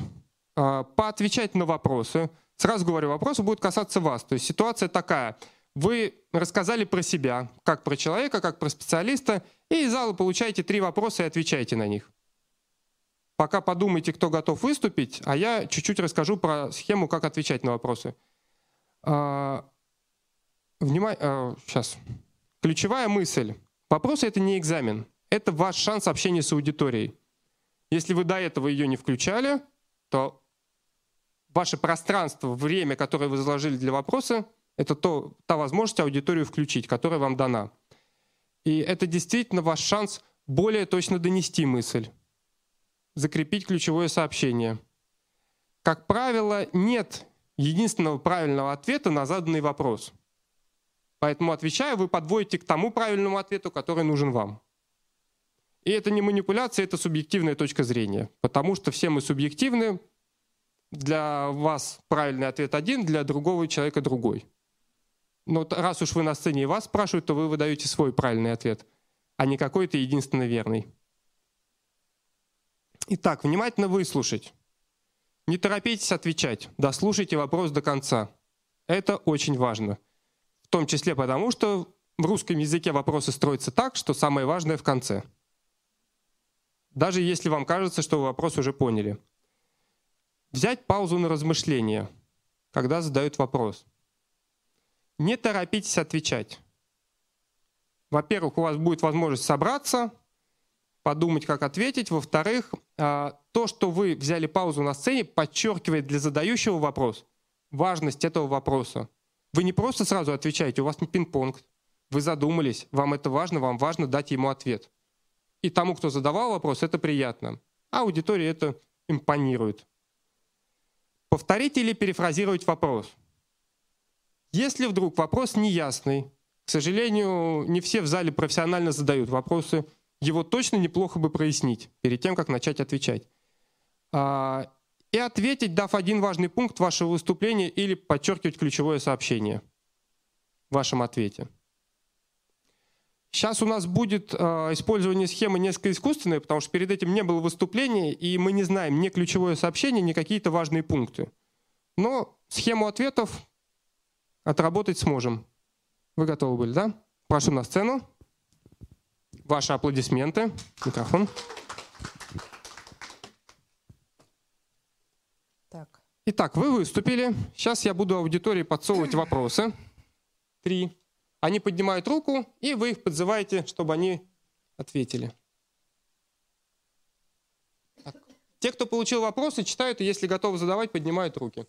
а, поотвечать на вопросы? Сразу говорю, вопросы будут касаться вас. То есть ситуация такая. Вы рассказали про себя, как про человека, как про специалиста, и из зала получаете три вопроса и отвечаете на них. Пока подумайте, кто готов выступить, а я чуть-чуть расскажу про схему, как отвечать на вопросы. А, внимание, а, сейчас. Ключевая мысль. Вопросы — это не экзамен. Это ваш шанс общения с аудиторией. Если вы до этого ее не включали, то ваше пространство, время, которое вы заложили для вопроса, это то, та возможность аудиторию включить, которая вам дана. И это действительно ваш шанс более точно донести мысль, закрепить ключевое сообщение. Как правило, нет единственного правильного ответа на заданный вопрос. Поэтому, отвечая, вы подводите к тому правильному ответу, который нужен вам. И это не манипуляция, это субъективная точка зрения. Потому что все мы субъективны. Для вас правильный ответ один, для другого человека другой. Но раз уж вы на сцене и вас спрашивают, то вы выдаете свой правильный ответ, а не какой-то единственно верный. Итак, внимательно выслушать. Не торопитесь отвечать, дослушайте вопрос до конца. Это очень важно. В том числе потому, что в русском языке вопросы строятся так, что самое важное в конце. Даже если вам кажется, что вы вопрос уже поняли. Взять паузу на размышление, когда задают вопрос. Не торопитесь отвечать. Во-первых, у вас будет возможность собраться, подумать, как ответить. Во-вторых, а, то, что вы взяли паузу на сцене, подчеркивает для задающего вопрос важность этого вопроса. Вы не просто сразу отвечаете, у вас не пинг-понг. Вы задумались, вам это важно, вам важно дать ему ответ. И тому, кто задавал вопрос, это приятно. А аудитории это импонирует. Повторить или перефразировать вопрос. Если вдруг вопрос неясный, к сожалению, не все в зале профессионально задают вопросы, его точно неплохо бы прояснить перед тем, как начать отвечать. А, и ответить, дав один важный пункт вашего выступления или подчеркивать ключевое сообщение в вашем ответе. Сейчас у нас будет э, использование схемы несколько искусственное, потому что перед этим не было выступления, и мы не знаем ни ключевое сообщение, ни какие-то важные пункты. Но схему ответов отработать сможем. Вы готовы были, да? Прошу на сцену. Ваши аплодисменты. Микрофон. Так. Итак, вы выступили. Сейчас я буду аудитории подсовывать вопросы. Три. Они поднимают руку, и вы их подзываете, чтобы они ответили. Так. Те, кто получил вопросы, читают, и если готовы задавать, поднимают руки.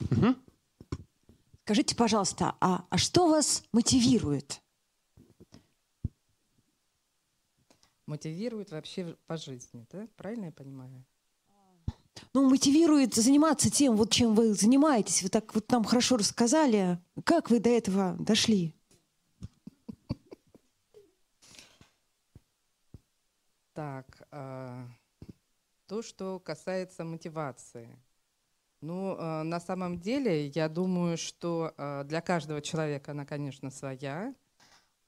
Угу. Скажите, пожалуйста, а, а что вас мотивирует? Мотивирует вообще по жизни, да? Правильно я понимаю? Ну, мотивирует заниматься тем, вот чем вы занимаетесь. Вы так вот нам хорошо рассказали. Как вы до этого дошли? Так, э, то, что касается мотивации. Ну, э, на самом деле, я думаю, что э, для каждого человека она, конечно, своя.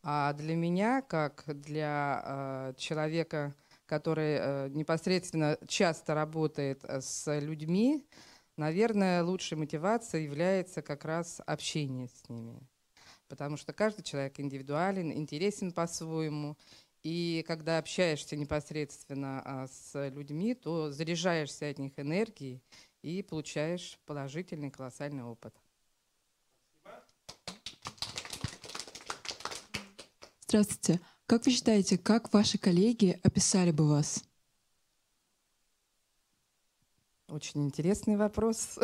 А для меня, как для человека, который э, непосредственно часто работает э, с людьми, наверное, лучшей мотивацией является как раз общение с ними. Потому что каждый человек индивидуален, интересен по-своему. И когда общаешься непосредственно а, с людьми, то заряжаешься от них энергией и получаешь положительный колоссальный опыт. Здравствуйте. Как вы считаете, как ваши коллеги описали бы вас? Очень интересный вопрос.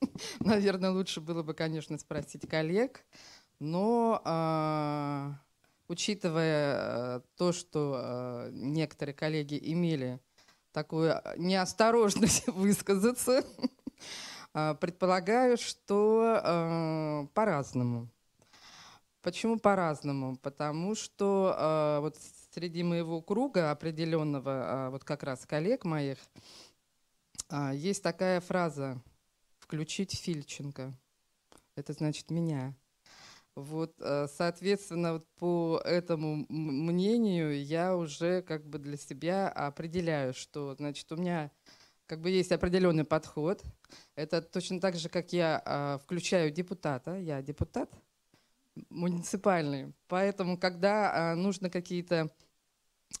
Наверное, лучше было бы, конечно, спросить коллег. Но э, учитывая э, то, что э, некоторые коллеги имели такую неосторожность высказаться, А, предполагаю, что э, по-разному. Почему по-разному? Потому что э, вот среди моего круга определенного, э, вот как раз коллег моих, э, есть такая фраза «включить Фильченко». Это значит меня. Вот, э, соответственно, вот по этому мнению я уже как бы для себя определяю, что, значит, у меня как бы есть определенный подход. Это точно так же, как я э, включаю депутата. Я депутат муниципальный. Поэтому, когда э, нужно какие-то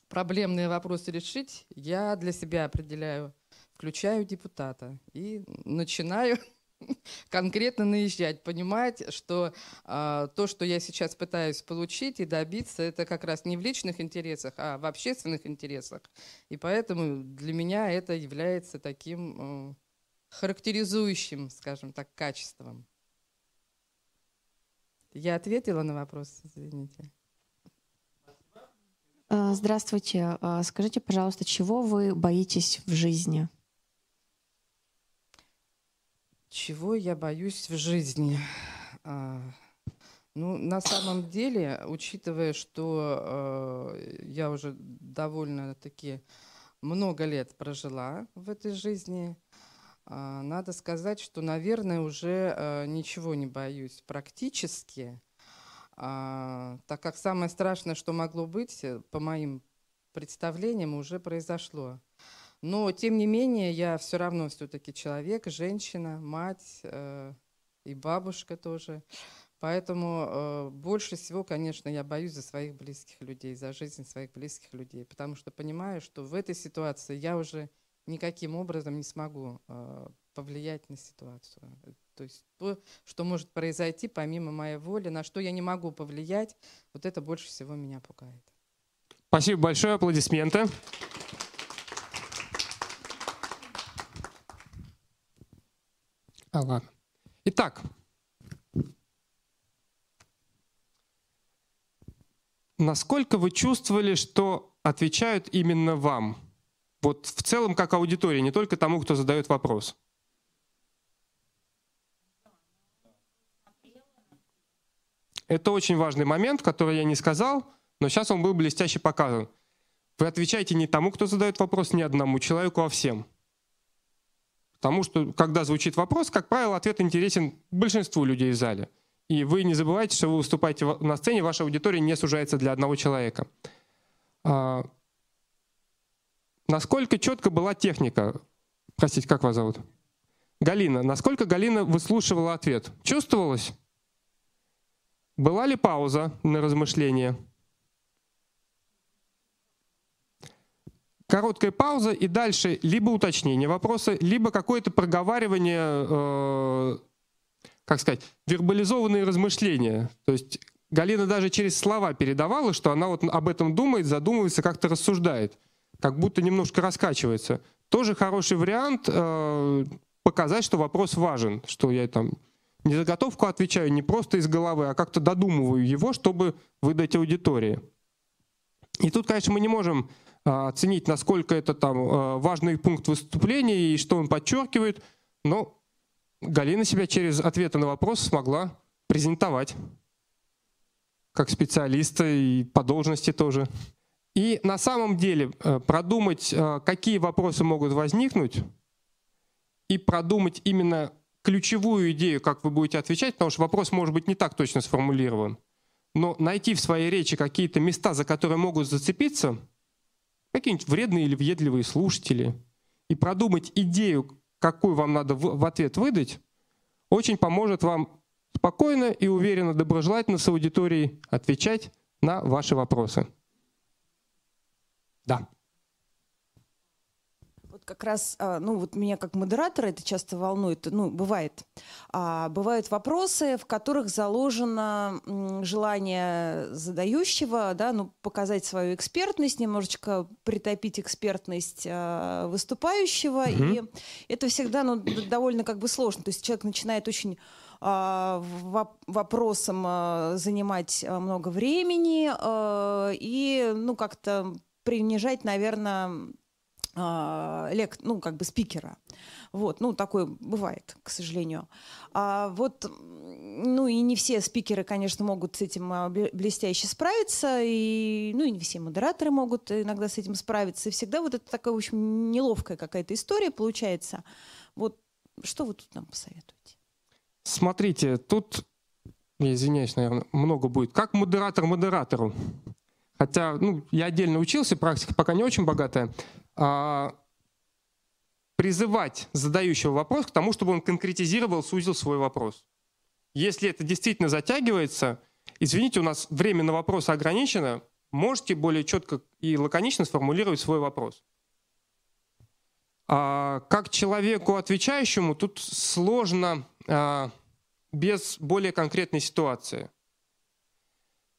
проблемные вопросы решить, я для себя определяю, включаю депутата и начинаю конкретно наезжать, понимать, что э, то, что я сейчас пытаюсь получить и добиться, это как раз не в личных интересах, а в общественных интересах. И поэтому для меня это является таким э, характеризующим, скажем так, качеством. Я ответила на вопрос, извините. Э, здравствуйте. Э, скажите, пожалуйста, чего вы боитесь в жизни? Чего я боюсь в жизни? А, ну, на самом деле, учитывая, что э, я уже довольно-таки много лет прожила в этой жизни, э, надо сказать, что, наверное, уже э, ничего не боюсь практически, э, так как самое страшное, что могло быть, э, по моим представлениям, уже произошло. Но, тем не менее, я все равно все-таки человек, женщина, мать э, и бабушка тоже. Поэтому э, больше всего, конечно, я боюсь за своих близких людей, за жизнь своих близких людей, потому что понимаю, что в этой ситуации я уже никаким образом не смогу э, повлиять на ситуацию. То есть то, что может произойти помимо моей воли, на что я не могу повлиять, вот это больше всего меня пугает. Спасибо большое, аплодисменты. А, ладно. Итак, насколько вы чувствовали, что отвечают именно вам? Вот в целом как аудитория, не только тому, кто задает вопрос. Это очень важный момент, который я не сказал, но сейчас он был блестяще показан. Вы отвечаете не тому, кто задает вопрос, не одному человеку, а всем. Потому что, когда звучит вопрос, как правило, ответ интересен большинству людей в зале. И вы не забывайте, что вы выступаете на сцене, ваша аудитория не сужается для одного человека. Насколько четко была техника? Простите, как вас зовут? Галина. Насколько Галина выслушивала ответ? Чувствовалось? Была ли пауза на размышление? короткая пауза и дальше либо уточнение вопроса, либо какое-то проговаривание, э, как сказать, вербализованные размышления. То есть Галина даже через слова передавала, что она вот об этом думает, задумывается, как-то рассуждает, как будто немножко раскачивается. Тоже хороший вариант э, показать, что вопрос важен, что я там не заготовку отвечаю, не просто из головы, а как-то додумываю его, чтобы выдать аудитории. И тут, конечно, мы не можем а, оценить, насколько это там а, важный пункт выступления и что он подчеркивает. Но Галина себя через ответы на вопрос смогла презентовать как специалиста и по должности тоже. И на самом деле э, продумать, э, какие вопросы могут возникнуть, и продумать именно ключевую идею, как вы будете отвечать, потому что вопрос может быть не так точно сформулирован, но найти в своей речи какие-то места, за которые могут зацепиться – какие-нибудь вредные или въедливые слушатели, и продумать идею, какую вам надо в, ответ выдать, очень поможет вам спокойно и уверенно, доброжелательно с аудиторией отвечать на ваши вопросы. Да. Как раз, а, ну вот меня как модератора это часто волнует, ну бывает, а, бывают вопросы, в которых заложено желание задающего, да, ну показать свою экспертность, немножечко притопить экспертность а, выступающего, mm-hmm. и это всегда, ну довольно как бы сложно, то есть человек начинает очень вопросом занимать много времени и ну как-то принижать, наверное, а, лек, ну, как бы спикера. Вот, ну, такое бывает, к сожалению. А вот, ну, и не все спикеры, конечно, могут с этим а, блестяще справиться, и, ну, и не все модераторы могут иногда с этим справиться. И всегда вот это такая, в общем, неловкая какая-то история получается. Вот что вы тут нам посоветуете? Смотрите, тут, я извиняюсь, наверное, много будет. Как модератор модератору? Хотя, ну, я отдельно учился, практика пока не очень богатая. А, призывать задающего вопрос к тому, чтобы он конкретизировал, сузил свой вопрос. Если это действительно затягивается, извините, у нас время на вопрос ограничено, можете более четко и лаконично сформулировать свой вопрос. А, как человеку отвечающему тут сложно а, без более конкретной ситуации.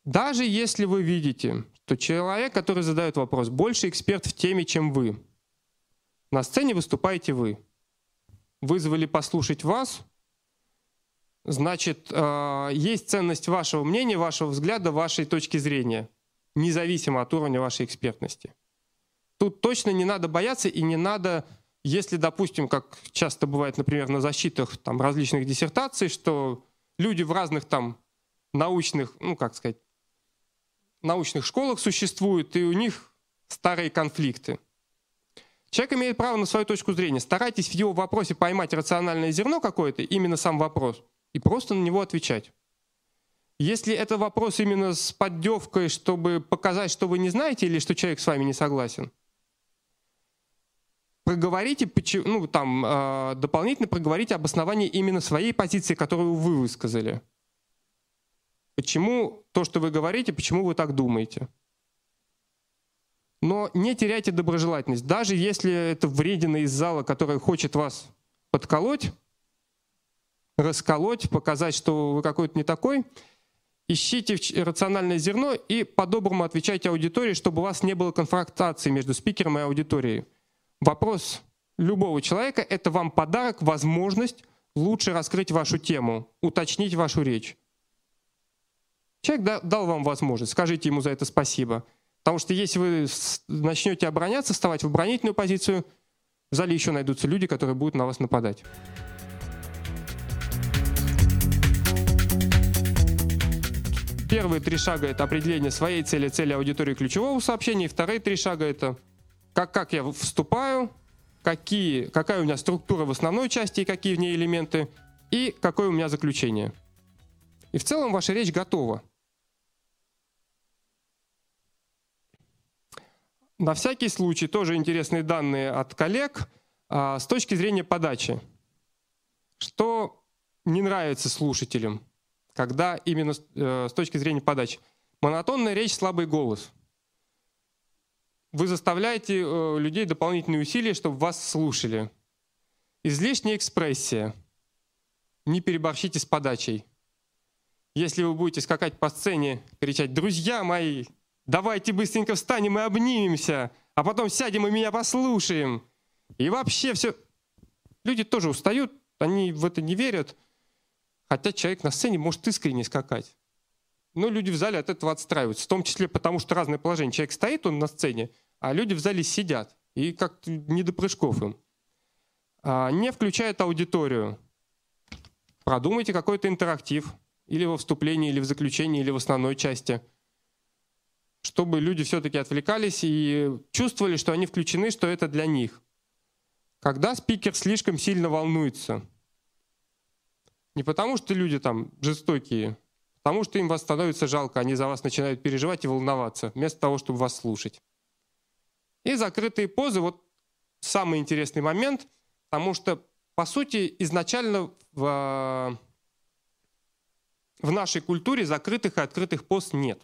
Даже если вы видите, что человек, который задает вопрос, больше эксперт в теме, чем вы. На сцене выступаете вы. Вызвали послушать вас, значит, э, есть ценность вашего мнения, вашего взгляда, вашей точки зрения, независимо от уровня вашей экспертности. Тут точно не надо бояться и не надо, если, допустим, как часто бывает, например, на защитах там, различных диссертаций, что люди в разных там научных, ну как сказать, научных школах существуют, и у них старые конфликты. Человек имеет право на свою точку зрения. Старайтесь в его вопросе поймать рациональное зерно какое-то, именно сам вопрос, и просто на него отвечать. Если это вопрос именно с поддевкой, чтобы показать, что вы не знаете или что человек с вами не согласен, проговорите, ну, там, э, дополнительно проговорите обоснование именно своей позиции, которую вы высказали. Почему то, что вы говорите, почему вы так думаете? Но не теряйте доброжелательность. Даже если это вредина из зала, который хочет вас подколоть, расколоть, показать, что вы какой-то не такой, ищите рациональное зерно и по-доброму отвечайте аудитории, чтобы у вас не было конфронтации между спикером и аудиторией. Вопрос любого человека — это вам подарок, возможность лучше раскрыть вашу тему, уточнить вашу речь. Человек дал вам возможность, скажите ему за это спасибо. Потому что если вы начнете обороняться, вставать в оборонительную позицию, в зале еще найдутся люди, которые будут на вас нападать. Первые три шага — это определение своей цели, цели аудитории ключевого сообщения. И вторые три шага — это как, как я вступаю, какие, какая у меня структура в основной части и какие в ней элементы, и какое у меня заключение. И в целом ваша речь готова. На всякий случай тоже интересные данные от коллег а, с точки зрения подачи. Что не нравится слушателям, когда именно э, с точки зрения подачи? Монотонная речь, слабый голос. Вы заставляете э, людей дополнительные усилия, чтобы вас слушали. Излишняя экспрессия. Не переборщите с подачей. Если вы будете скакать по сцене, кричать «Друзья мои, давайте быстренько встанем и обнимемся, а потом сядем и меня послушаем. И вообще все... Люди тоже устают, они в это не верят, хотя человек на сцене может искренне скакать. Но люди в зале от этого отстраиваются, в том числе потому, что разное положение. Человек стоит, он на сцене, а люди в зале сидят, и как-то не до прыжков им. А, не включает аудиторию. Продумайте какой-то интерактив, или во вступлении, или в заключении, или в основной части – чтобы люди все-таки отвлекались и чувствовали, что они включены, что это для них. Когда спикер слишком сильно волнуется, не потому что люди там жестокие, потому что им вас становится жалко, они за вас начинают переживать и волноваться, вместо того, чтобы вас слушать. И закрытые позы, вот самый интересный момент, потому что, по сути, изначально в, в нашей культуре закрытых и открытых поз нет.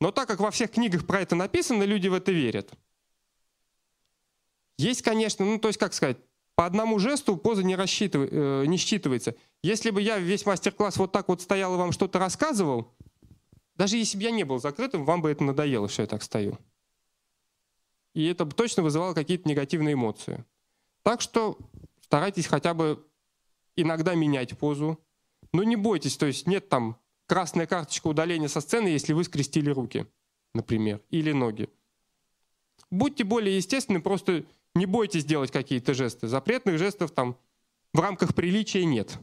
Но так как во всех книгах про это написано, люди в это верят. Есть, конечно, ну то есть, как сказать, по одному жесту поза не, рассчитыв... э, не считывается. Если бы я весь мастер-класс вот так вот стоял и вам что-то рассказывал, даже если бы я не был закрытым, вам бы это надоело, что я так стою. И это бы точно вызывало какие-то негативные эмоции. Так что старайтесь хотя бы иногда менять позу. Но не бойтесь, то есть нет там красная карточка удаления со сцены, если вы скрестили руки, например, или ноги. будьте более естественны, просто не бойтесь делать какие-то жесты. Запретных жестов там в рамках приличия нет.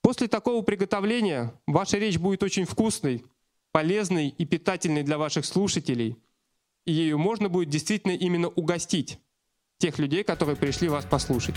После такого приготовления ваша речь будет очень вкусной, полезной и питательной для ваших слушателей. И ею можно будет действительно именно угостить тех людей, которые пришли вас послушать.